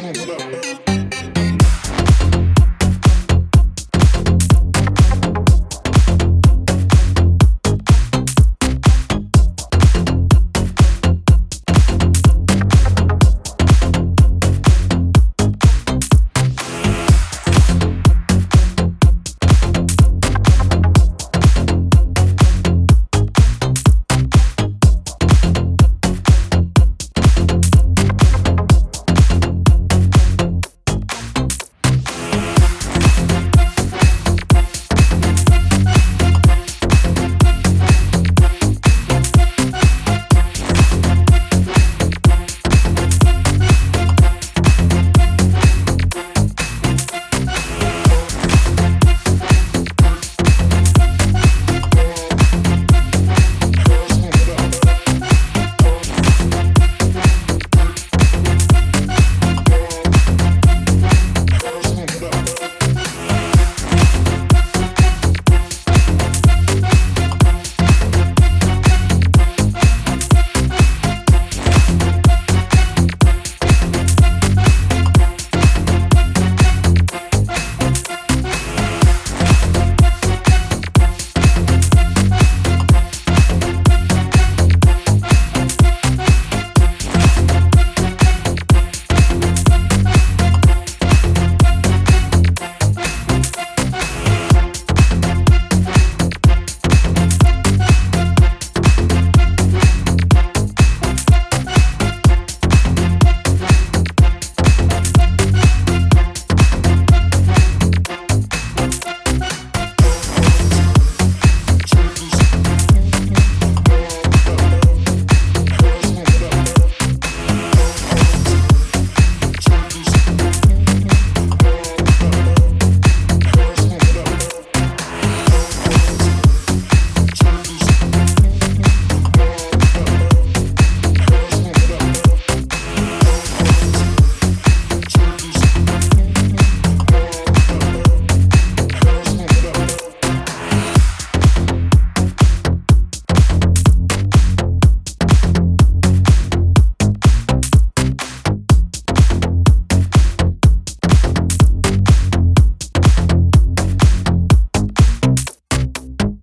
Vamos, vamos.